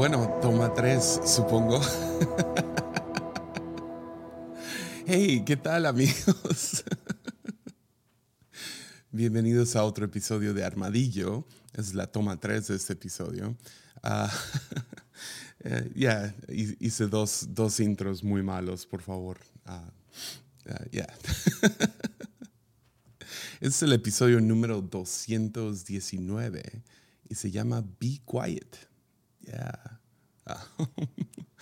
Bueno, toma tres, supongo. hey, ¿qué tal amigos? Bienvenidos a otro episodio de Armadillo. Es la toma tres de este episodio. Ah, eh, ya, hice dos, dos, intros muy malos, por favor. Uh, ya. es el episodio número 219 y se llama Be Quiet. Yeah. Uh,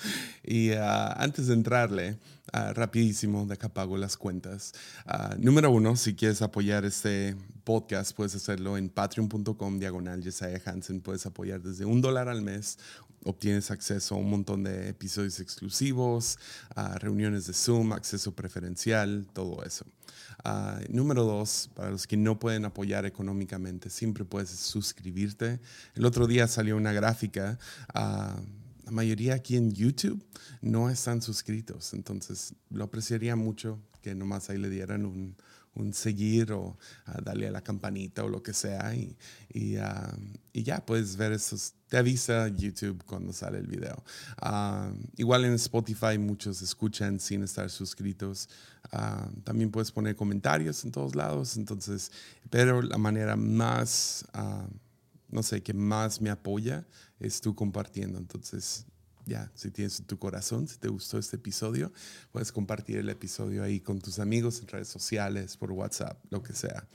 y ah, antes de entrarle, uh, rapidísimo, de acá pago las cuentas. Ah, número uno, si quieres apoyar este podcast, puedes hacerlo en patreon.com diagonal Jesiah Hansen. Puedes apoyar desde un dólar al mes. Obtienes acceso a un montón de episodios exclusivos, a reuniones de Zoom, acceso preferencial, todo eso. Uh, número dos, para los que no pueden apoyar económicamente, siempre puedes suscribirte. El otro día salió una gráfica. Uh, la mayoría aquí en YouTube no están suscritos, entonces lo apreciaría mucho que nomás ahí le dieran un, un seguir o darle a la campanita o lo que sea y, y, y, ya puedes ver esos, te avisa YouTube cuando sale el video. igual en Spotify muchos escuchan sin estar suscritos. también puedes poner comentarios en todos lados, entonces, pero la manera más, no sé, que más me apoya es tú compartiendo, entonces ya, si tienes tu corazón, si te gustó este episodio, puedes compartir el episodio ahí con tus amigos en redes sociales, por WhatsApp, lo que sea.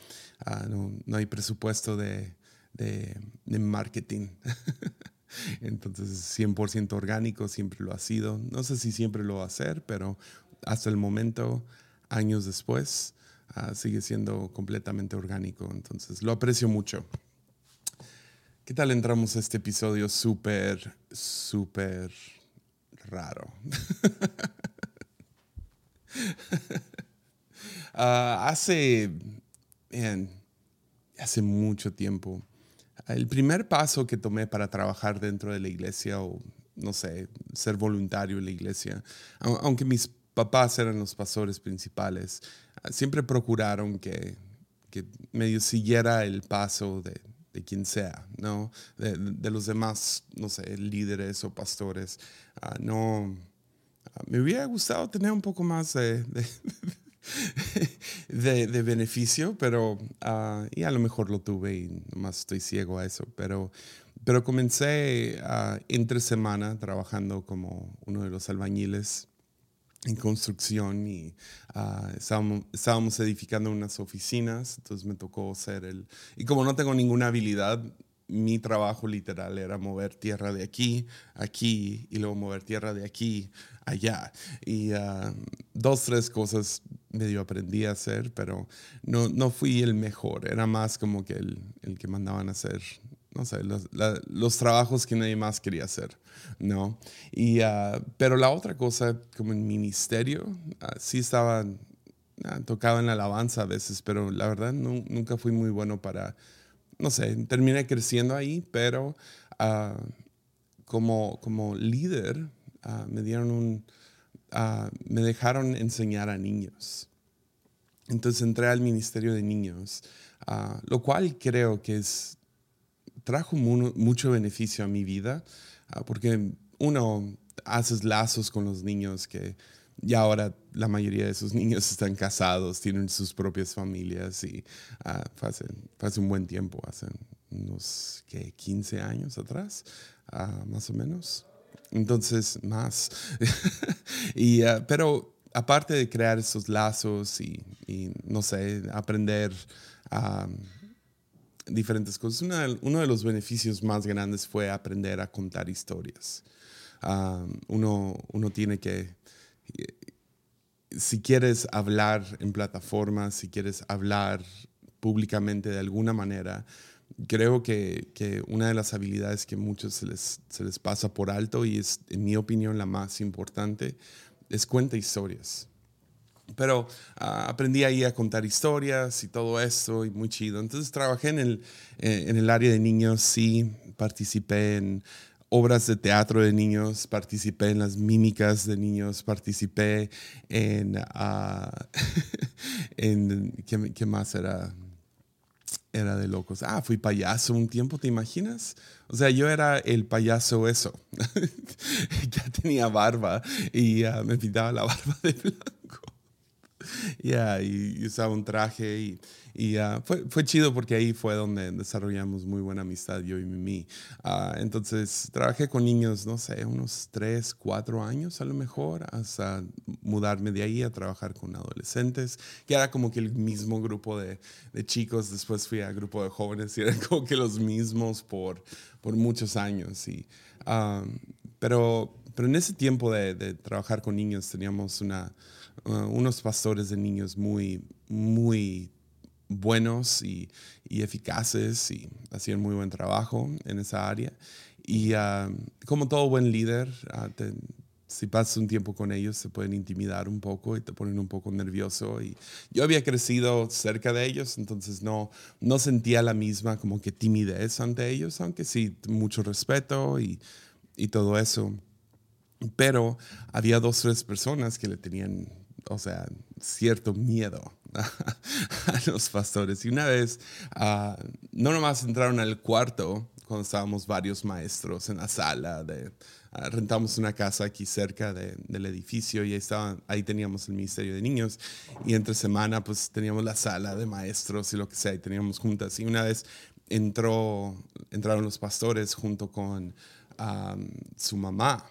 Ah, no, no, hay presupuesto de, de, marketing. Entonces es 100% orgánico, siempre lo ha sido. No sé si siempre lo va a hacer, pero hasta el momento, años después, uh, sigue siendo completamente orgánico. Entonces lo aprecio mucho. ¿Qué tal entramos a este episodio súper, súper raro? uh, hace, hace mucho tiempo, el primer paso que tomé para trabajar dentro de la iglesia o, no sé, ser voluntario en la iglesia, aunque mis papás eran los pastores principales, siempre procuraron que, que medio siguiera el paso de de quien sea, ¿no? De, los demás, no sé, líderes o pastores. Ah, no, ah, me hubiera gustado tener un poco más de, de, beneficio, pero, uh, y a lo mejor lo tuve y nomás estoy ciego a eso, pero, pero comencé entre semana trabajando como uno de los albañiles en construcción y ah, estábamos, edificando unas oficinas, entonces me tocó ser el... Y como no tengo ninguna habilidad, mi trabajo literal era mover tierra de aquí, aquí, y luego mover tierra de aquí, allá. Y uh, dos, tres cosas medio aprendí a hacer, pero no, no fui el mejor, era más como que el, el que mandaban a hacer no sé, los, los, trabajos que nadie más quería hacer, ¿no? Y, uh, pero la otra cosa, como en ministerio, uh, sí estaba, uh, tocaba en la alabanza a veces, pero la verdad no, nunca fui muy bueno para, no sé, terminé creciendo ahí, pero como, como líder me dieron un, me dejaron enseñar a niños. Entonces entré al ministerio de niños, lo cual creo que es trajo mucho beneficio a mi vida, ah, porque uno, haces lazos con los niños que ya ahora la mayoría de esos niños están casados, tienen sus propias familias y uh, hace, un buen tiempo, hace unos que 15 años atrás, ah, más o menos. Entonces, más. y, pero aparte de crear esos lazos y, y no sé, aprender a diferentes cosas. uno de los beneficios más grandes fue aprender a contar historias. uno, uno tiene que, si quieres hablar en plataformas, si quieres hablar públicamente de alguna manera, creo que, que, una de las habilidades que muchos se les, se les pasa por alto y es, en mi opinión, la más importante, es cuenta historias. Pero ah, aprendí ahí a contar historias y todo eso, y muy chido. Entonces trabajé en el, eh, en el área de niños, sí, participé en obras de teatro de niños, participé en las mímicas de niños, participé en, uh, en ¿qué, ¿qué, más era? era de locos. Ah, fui payaso un tiempo, ¿te imaginas? O sea, yo era el payaso eso. ya tenía barba y uh, me pintaba la barba de blanco. Ya, y usaba un traje y y ah, fue, fue, chido porque ahí fue donde desarrollamos muy buena amistad, yo y Mimi. Uh, entonces, trabajé con niños, no sé, unos 3, 4 años a lo mejor, hasta mudarme de ahí a trabajar con adolescentes, que era como que el mismo grupo de, de chicos. Después fui a grupo de jóvenes y eran como que los mismos por, por muchos años. Y, uh, pero, pero en ese tiempo de, de trabajar con niños teníamos una, unos pastores de niños muy, muy buenos y, eficaces y hacían muy buen trabajo en esa área. Y ah, como todo buen líder, ah, si pasas un tiempo con ellos, se pueden intimidar un poco y te ponen un poco nervioso. Y yo había crecido cerca de ellos, entonces no, no sentía la misma como que timidez ante ellos, aunque sí, mucho respeto y, y todo eso. Pero había dos o tres personas que le tenían, o sea, cierto miedo a los pastores. Y una vez, uh, no nomás entraron al cuarto cuando estábamos varios maestros en la sala de... Uh, rentamos una casa aquí cerca de, del edificio y ahí, ahí teníamos el Ministerio de Niños y entre semana pues teníamos la sala de maestros y lo que sea y teníamos juntas. Y una vez entró, entraron los pastores junto con a su mamá.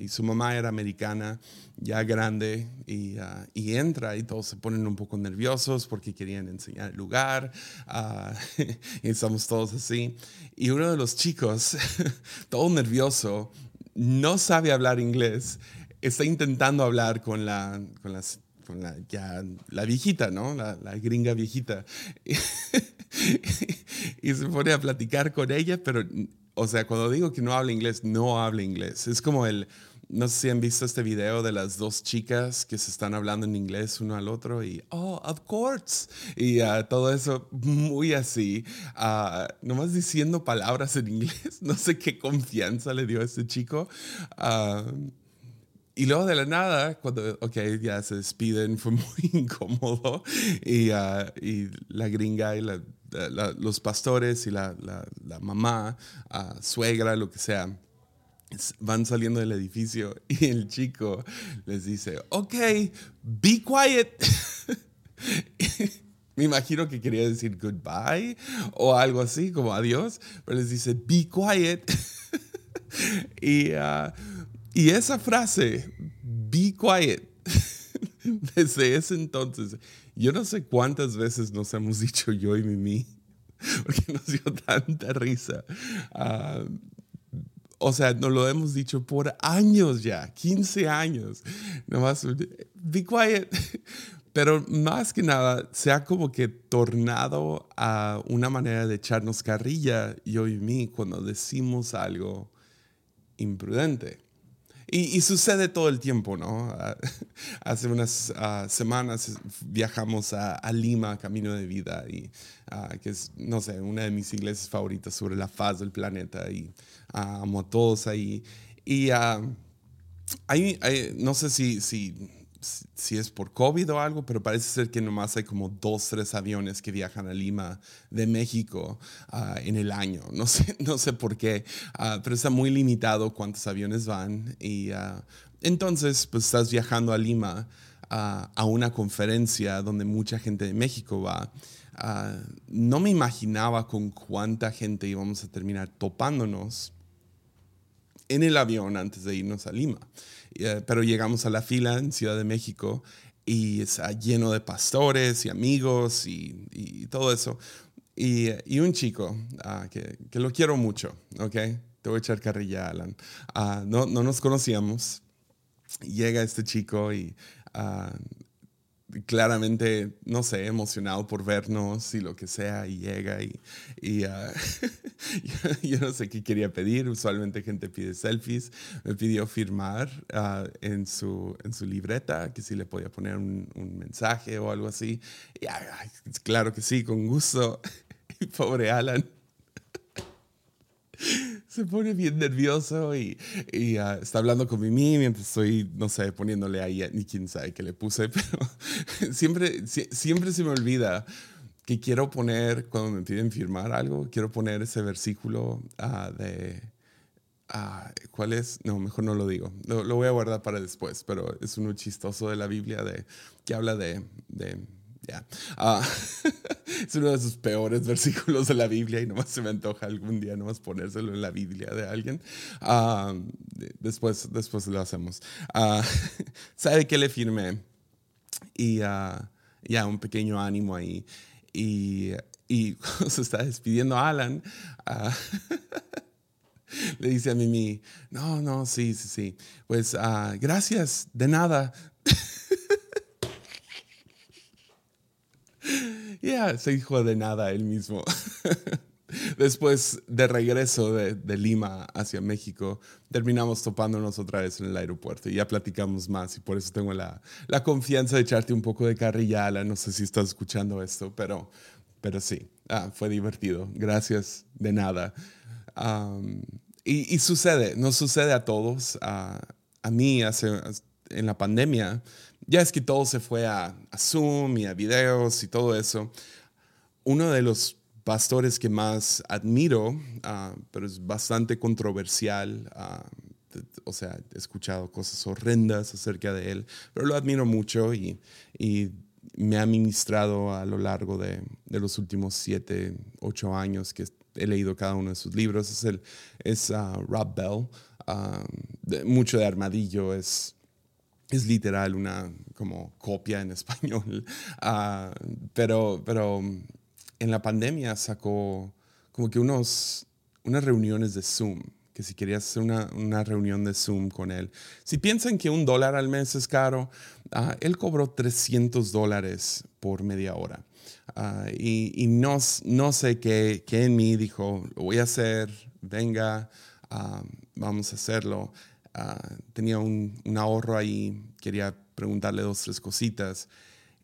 Y su mamá era americana, ya grande, y, ah, y, entra y todos se ponen un poco nerviosos porque querían enseñar el lugar. Ah, y estamos todos así. Y uno de los chicos, todo nervioso, no sabe hablar inglés, está intentando hablar con la, con las con la, ya, la viejita, ¿no? La, la gringa viejita. y se pone a platicar con ella, pero o sea, cuando digo que no habla inglés, no habla inglés. Es como el, no sé si han visto este video de las dos chicas que se están hablando en inglés uno al otro y, oh, of course. Y uh, todo eso muy así, uh, nomás diciendo palabras en inglés. No sé qué confianza le dio a este chico. Uh, y luego de la nada, cuando, ok, ya se despiden, fue muy incómodo. Y, y la gringa y la los pastores y la, la, mamá, suegra, lo que sea, van saliendo del edificio y el chico les dice, ok, be quiet. Me imagino que quería decir goodbye o algo así, como adiós, pero les dice, be quiet. y, uh, y esa frase, be quiet, desde ese entonces yo no sé cuántas veces nos hemos dicho yo y Mimi, porque nos dio tanta risa. Ah, o sea, nos lo hemos dicho por años ya, 15 años. Nomás, be quiet. Pero más que nada, se ha como que tornado a una manera de echarnos carrilla, yo y mí, cuando decimos algo imprudente. Y, sucede todo el tiempo, ¿no? Hace unas ah, semanas viajamos a, Lima, Camino de Vida, y, ah, que es, no sé, una de mis iglesias favoritas sobre la faz del planeta, y ah, amo a todos ahí. Y hay, no sé si, si si es por COVID o algo, pero parece ser que nomás hay como dos, tres aviones que viajan a Lima de México ah, en el año. No sé, no sé por qué, uh, pero está muy limitado cuántos aviones van. Y uh, entonces, pues estás viajando a Lima a una conferencia donde mucha gente de México va. no me imaginaba con cuánta gente íbamos a terminar topándonos en el avión antes de irnos a Lima. Eh, pero llegamos a la fila en Ciudad de México y está lleno de pastores y amigos y, todo eso. Y, y un chico ah, que, que, lo quiero mucho, ¿ok? Te voy a echar carrilla, Alan. Ah, no, no nos conocíamos. Llega este chico y uh, claramente, no sé, emocionado por vernos y lo que sea, y llega y, y uh, yo, no sé qué quería pedir, usualmente gente pide selfies, me pidió firmar uh, en, su, en su libreta, que si le podía poner un, un mensaje o algo así, y, claro que sí, con gusto, pobre Alan se pone bien nervioso y, ah, está hablando con Mimi mientras estoy, no sé, poniéndole ahí, ni quién sabe qué le puse, pero siempre, siempre se me olvida que quiero poner, cuando me piden firmar algo, quiero poner ese versículo uh, de... Uh, ¿Cuál es? No, mejor no lo digo. Lo, voy a guardar para después, pero es uno chistoso de la Biblia de, que habla de ya. Yeah. es uno de sus peores versículos de la Biblia y nomás se me antoja algún día nomás ponérselo en la Biblia de alguien. Uh, después, después lo hacemos. ¿Sabe qué le firmé? Y ya, un pequeño ánimo ahí. Y, y cuando se está despidiendo Alan, uh, le dice a Mimi, no, no, sí, sí, sí. Pues uh, gracias, de nada. Ya, se dijo de nada él mismo. Después de regreso de, de, Lima hacia México, terminamos topándonos otra vez en el aeropuerto y ya platicamos más y por eso tengo la, la confianza de echarte un poco de carrillala. No sé si estás escuchando esto, pero, pero sí, ah, fue divertido. Gracias, de nada. Um, y, y, sucede, nos sucede a todos. Uh, a mí hace, en la pandemia, ya es que todo se fue a, a Zoom y a videos y todo eso. Uno de los pastores que más admiro, uh, pero es bastante controversial. Uh, o sea, he escuchado cosas horrendas acerca de él, pero lo admiro mucho y, y me ha ministrado a lo largo de, de, los últimos siete, ocho años que he leído cada uno de sus libros. Es, el, es uh, Rob Bell. De, mucho de Armadillo es, es literal una como copia en español, pero, pero en la pandemia sacó como que unos, unas reuniones de Zoom, que si querías hacer una, una reunión de Zoom con él, si piensan que un dólar al mes es caro, uh, él cobró 300 dólares por media hora. Uh, y, y no, no, sé qué, qué, en mí dijo, lo voy a hacer, venga, uh, vamos a hacerlo. Tenía un, un ahorro ahí, quería preguntarle dos, tres cositas.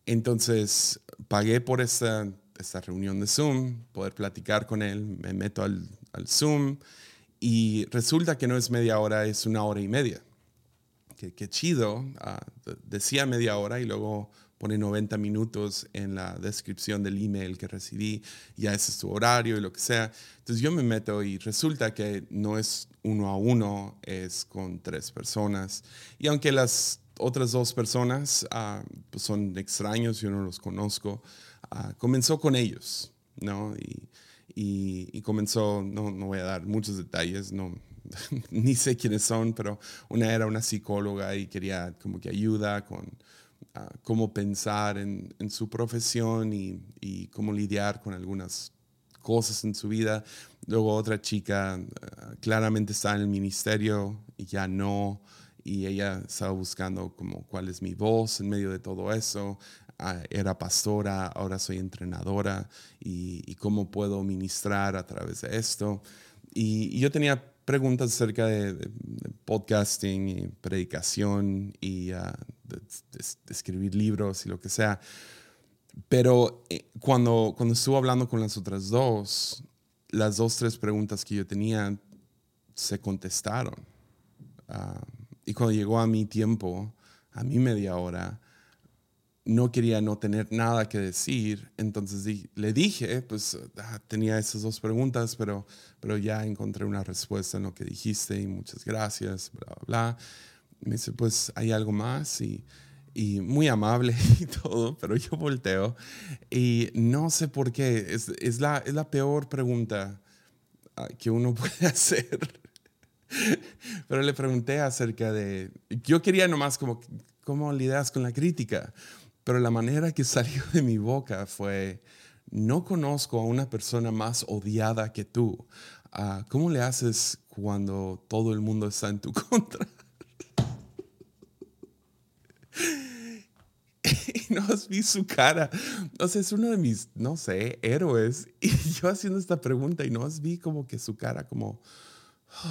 Entonces pagué por esta esta reunión de Zoom, poder platicar con él, me meto al, al Zoom y resulta que no es media hora, es una hora y media. Qué, qué chido, uh, decía media hora y luego pone 90 minutos en la descripción del email que recibí, ya ese es tu horario y lo que sea. Entonces yo me meto y resulta que no es uno a uno, es con tres personas. Y aunque las otras dos personas uh, pues son extraños, yo no los conozco, Ah, comenzó con ellos, ¿no? Y, comenzó, no, no, voy a dar muchos detalles, no, ni sé quiénes son, pero una era una psicóloga y quería como que ayuda con uh, cómo pensar en, su profesión y, cómo lidiar con algunas cosas en su vida. Luego otra chica uh, claramente está en el ministerio y ya no y ella estaba buscando como cuál es mi voz en medio de todo eso. Ah, era pastora, ahora soy entrenadora y, cómo puedo ministrar a través de esto. Y, yo tenía preguntas acerca de, podcasting y predicación y ah, de, escribir libros y lo que sea. Pero eh, cuando, cuando estuve hablando con las otras dos, las dos, tres preguntas que yo tenía se contestaron. Ah, y cuando llegó a mi tiempo, a mi media hora, no quería no tener nada que decir, entonces le dije, pues ah, tenía esas dos preguntas, pero, pero ya encontré una respuesta en lo que dijiste y muchas gracias, bla, bla, bla. Me dice, pues hay algo más y, y muy amable y todo, pero yo volteo y no sé por qué, es, es, la, es la peor pregunta ah, que uno puede hacer. Pero le pregunté acerca de, yo quería nomás como, ¿cómo lidias con la crítica? Pero la manera que salió de mi boca fue, no conozco a una persona más odiada que tú. Uh, ¿Cómo le haces cuando todo el mundo está en tu contra? no has visto su cara. O sea, es uno de mis, no sé, héroes. Y yo haciendo esta pregunta y no has vi como que su cara como...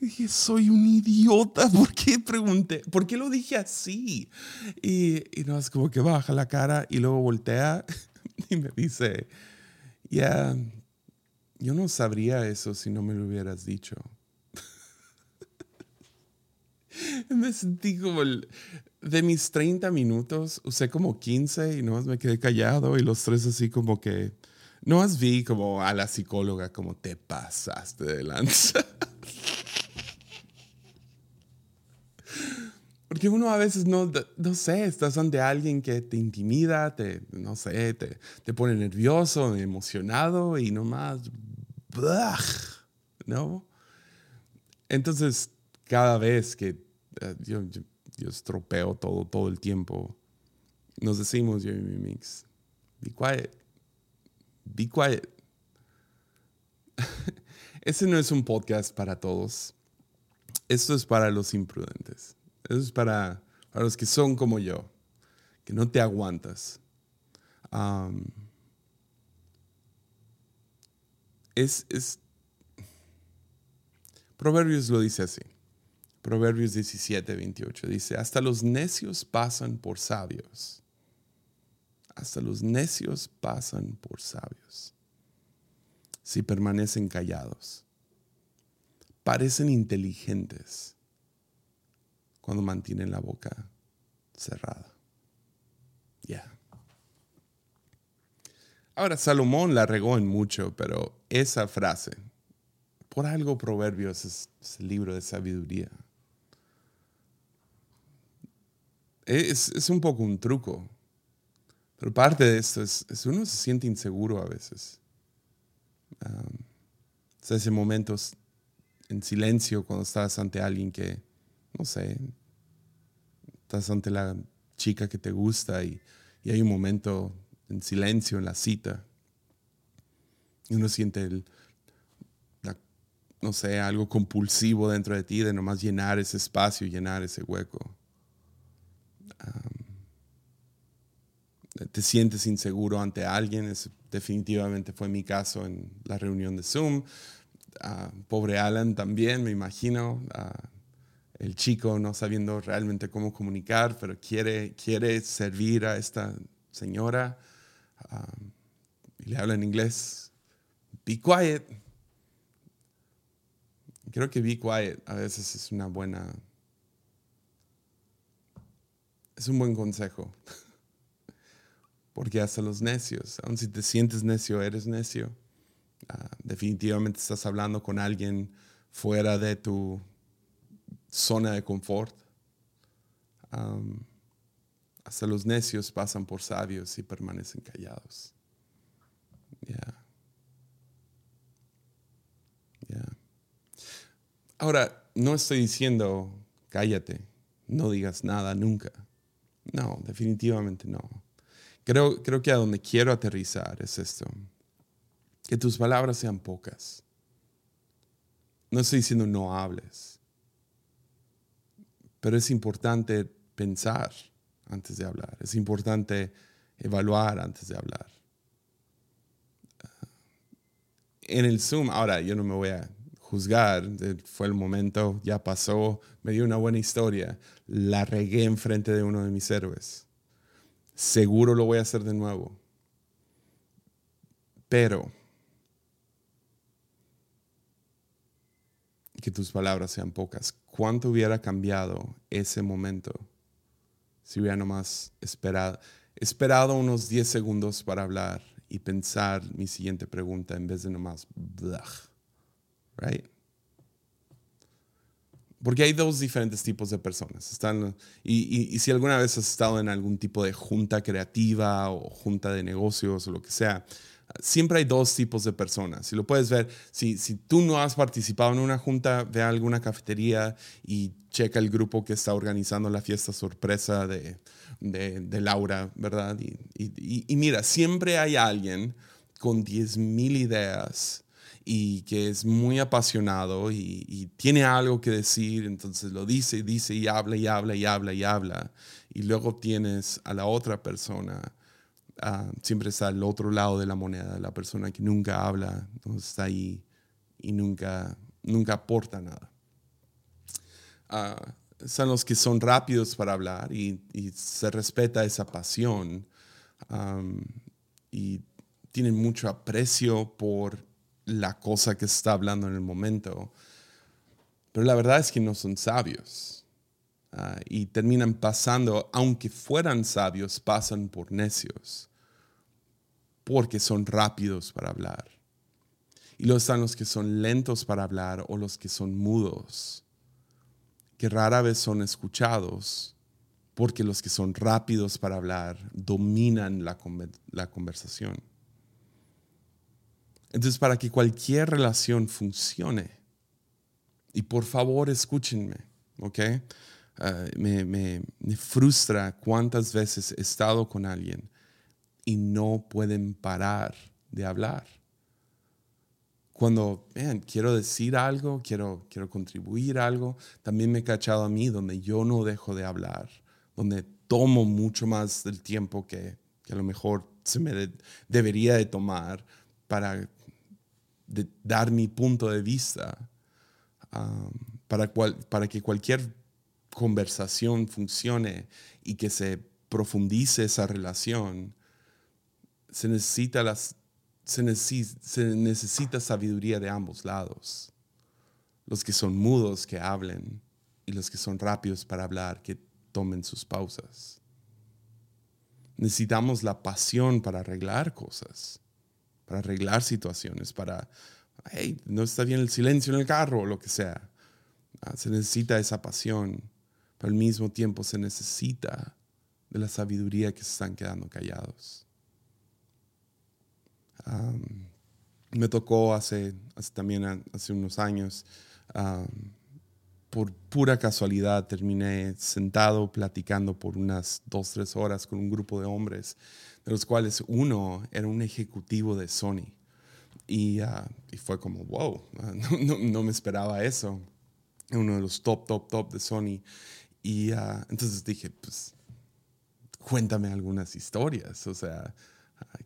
dije, soy un idiota, ¿por qué pregunté? ¿Por qué lo dije así? Y, y no, es como que baja la cara y luego voltea y me dice, ya, yo no sabría eso si no me lo hubieras dicho. me sentí como el, de mis 30 minutos, usé como 15 y no me quedé callado y los tres así como que, no más vi como a la psicóloga como te pasaste de lanza. Porque uno a veces no, no sé, estás ante alguien que te intimida, te, no sé, te, te pone nervioso, emocionado y nomás, ¿no? Entonces, cada vez que eh, yo, yo, estropeo todo, todo el tiempo, nos decimos yo y mi mix, be quiet, be quiet. Ese no es un podcast para todos. Esto es para los imprudentes. Eso es para, los que son como yo, que no te aguantas. es, es, Proverbios lo dice así. Proverbios 17, 28 dice, hasta los necios pasan por sabios. Hasta los necios pasan por sabios. Si permanecen callados. Parecen inteligentes cuando mantienen la boca cerrada. Ya. Ahora, Salomón la regó en mucho, pero esa frase, por algo Proverbios es, el libro de sabiduría. Es, un poco un truco, pero parte de esto es, uno se siente inseguro a veces. Um, ese momentos en silencio cuando estás ante alguien que no sé, estás ante la chica que te gusta y, hay un momento en silencio en la cita y uno siente el, no sé, algo compulsivo dentro de ti de nomás llenar ese espacio, llenar ese hueco. Te sientes inseguro ante alguien, definitivamente fue mi caso en la reunión de Zoom. Ah, pobre Alan también, me imagino. Ah, el chico no sabiendo realmente cómo comunicar, pero quiere, quiere servir a esta señora y le habla en inglés. Be quiet. Creo que be quiet a veces es una buena, es un buen consejo. Porque hasta los necios, aun si te sientes necio, eres necio. Ah, definitivamente estás hablando con alguien fuera de tu zona de confort. hasta los necios pasan por sabios y permanecen callados. Ahora, no estoy diciendo cállate, no digas nada nunca. No, definitivamente no. Creo, creo que a donde quiero aterrizar es esto. Que tus palabras sean pocas. No estoy diciendo no hables pero es importante pensar antes de hablar, es importante evaluar antes de hablar. En el Zoom, ahora yo no me voy a juzgar, fue el momento, ya pasó, me dio una buena historia, la regué enfrente de uno de mis héroes. Seguro lo voy a hacer de nuevo. Pero que tus palabras sean pocas. ¿Cuánto hubiera cambiado ese momento si hubiera nomás esperado, unos 10 segundos para hablar y pensar mi siguiente pregunta en vez de nomás Porque hay dos diferentes tipos de personas. Y, si alguna vez has estado en algún tipo de junta creativa o junta de negocios o lo que sea, siempre hay dos tipos de personas. Si lo puedes ver, si, tú no has participado en una junta, ve a alguna cafetería y checa el grupo que está organizando la fiesta sorpresa de, Laura, ¿verdad? Y, y, mira, siempre hay alguien con 10.000 ideas y que es muy apasionado y, tiene algo que decir, entonces lo dice dice y habla y habla y habla y habla. Y luego tienes a la otra persona Ah, siempre está al otro lado de la moneda, la persona que nunca habla, no está ahí y nunca, nunca aporta nada. Ah, son los que son rápidos para hablar y, se respeta esa pasión y tienen mucho aprecio por la cosa que está hablando en el momento. Pero la verdad es que no son sabios. ah, y terminan pasando, aunque fueran sabios, pasan por necios, porque son rápidos para hablar. Y luego están los que son lentos para hablar o los que son mudos, que rara vez son escuchados, porque los que son rápidos para hablar dominan la, la conversación. Entonces, para que cualquier relación funcione, y por favor escúchenme, ¿ok? Ah, me, me, frustra cuántas veces he estado con alguien y no pueden parar de hablar. Cuando, vean, quiero decir algo, quiero, quiero contribuir algo, también me he cachado a mí donde yo no dejo de hablar, donde tomo mucho más del tiempo que, que a lo mejor se me debería de tomar para de dar mi punto de vista um, para, para que cualquier conversación funcione y que se profundice esa relación, se necesita, las, se, se necesita sabiduría de ambos lados. Los que son mudos que hablen y los que son rápidos para hablar que tomen sus pausas. Necesitamos la pasión para arreglar cosas para arreglar situaciones, para, hey, no está bien el silencio en el carro o lo que sea. Ah, se necesita esa pasión, pero al mismo tiempo se necesita de la sabiduría que se están quedando callados. me tocó hace, también hace unos años, por pura casualidad terminé sentado platicando por unas dos, tres horas con un grupo de hombres de los cuales uno era un ejecutivo de Sony. Y, ah, fue como, wow, ah, no, me esperaba eso. Uno de los top, top, top de Sony. Y ah, entonces dije, pues, cuéntame algunas historias. O sea,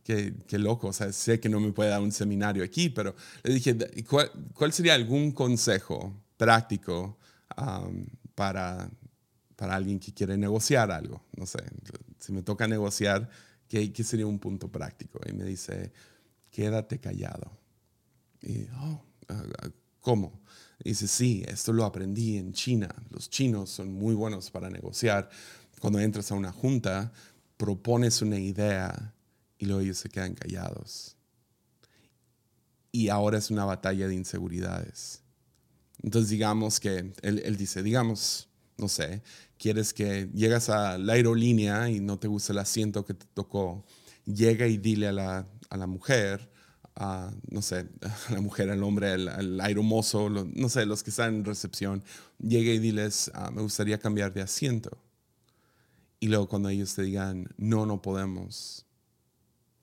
qué, qué, loco. O sea, sé que no me puede dar un seminario aquí, pero le dije, ¿cuál, cuál sería algún consejo práctico para, para alguien que quiere negociar algo? No sé, si me toca negociar, ¿Qué, sería un punto práctico? Y me dice, quédate callado. Y, oh, ah, ah, ¿cómo? dice, sí, esto lo aprendí en China. Los chinos son muy buenos para negociar. Cuando entras a una junta, propones una idea y luego ellos se quedan callados. Y ahora es una batalla de inseguridades. Entonces digamos que él, él dice, digamos, no sé, quieres que llegas a la aerolínea y no te gusta el asiento que te tocó, llega y dile a la, a la mujer, a, no sé, a la mujer, al hombre, al, aeromozo, no sé, los que están en recepción, llega y diles, ah, me gustaría cambiar de asiento. Y luego cuando ellos te digan, no, no podemos,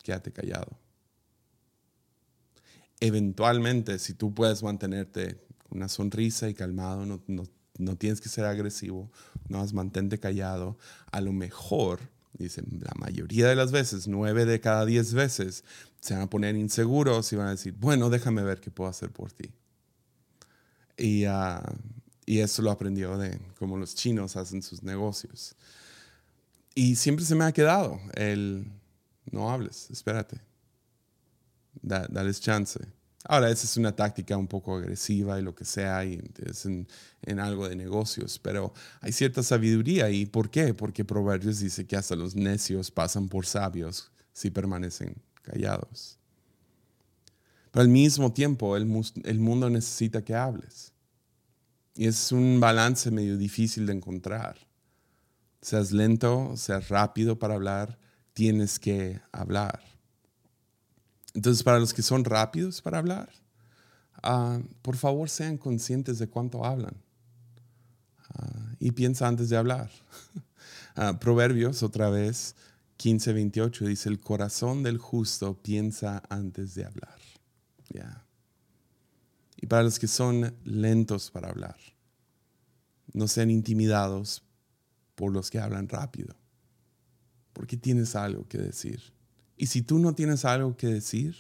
quédate callado. Eventualmente, si tú puedes mantenerte una sonrisa y calmado, no, no, no tienes que ser agresivo, no has mantente callado. A lo mejor, dicen, la mayoría de las veces, nueve de cada diez veces, se van a poner inseguros y van a decir, bueno, déjame ver qué puedo hacer por ti. Y, uh, y eso lo aprendió de cómo los chinos hacen sus negocios. Y siempre se me ha quedado el, no hables, espérate, da, dales chance. Ahora, esa es una táctica un poco agresiva y lo que sea, y es en, algo de negocios, pero hay cierta sabiduría. ¿Y por qué? Porque Proverbios dice que hasta los necios pasan por sabios si permanecen callados. Pero al mismo tiempo, el, el mundo necesita que hables. Y es un balance medio difícil de encontrar. Seas lento, seas rápido para hablar, tienes que hablar. Entonces, para los que son rápidos para hablar, ah, por favor sean conscientes de cuánto hablan. Ah, y piensa antes de hablar. Ah, Proverbios, otra vez, 15, 28, dice, el corazón del justo piensa antes de hablar. Y para los que son lentos para hablar, no sean intimidados por los que hablan rápido, porque tienes algo que decir. Y si tú no tienes algo que decir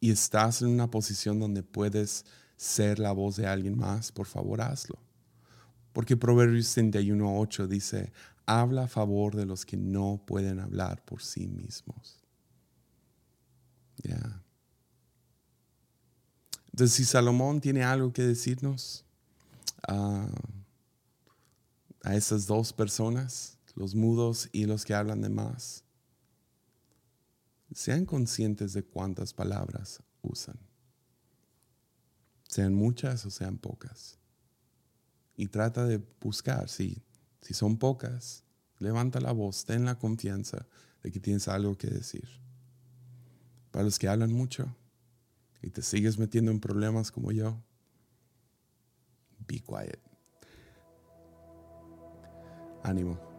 y estás en una posición donde puedes ser la voz de alguien más, por favor hazlo. Porque Proverbios 31.8 dice, habla a favor de los que no pueden hablar por sí mismos. Ya. Entonces, si Salomón tiene algo que decirnos, ah, a esas dos personas, los mudos y los que hablan de más, sean conscientes de cuántas palabras usan. Sean muchas o sean pocas. Y trata de buscar, si, si son pocas, levanta la voz, ten la confianza de que tienes algo que decir. Para los que hablan mucho y te sigues metiendo en problemas como yo, be quiet. Ánimo.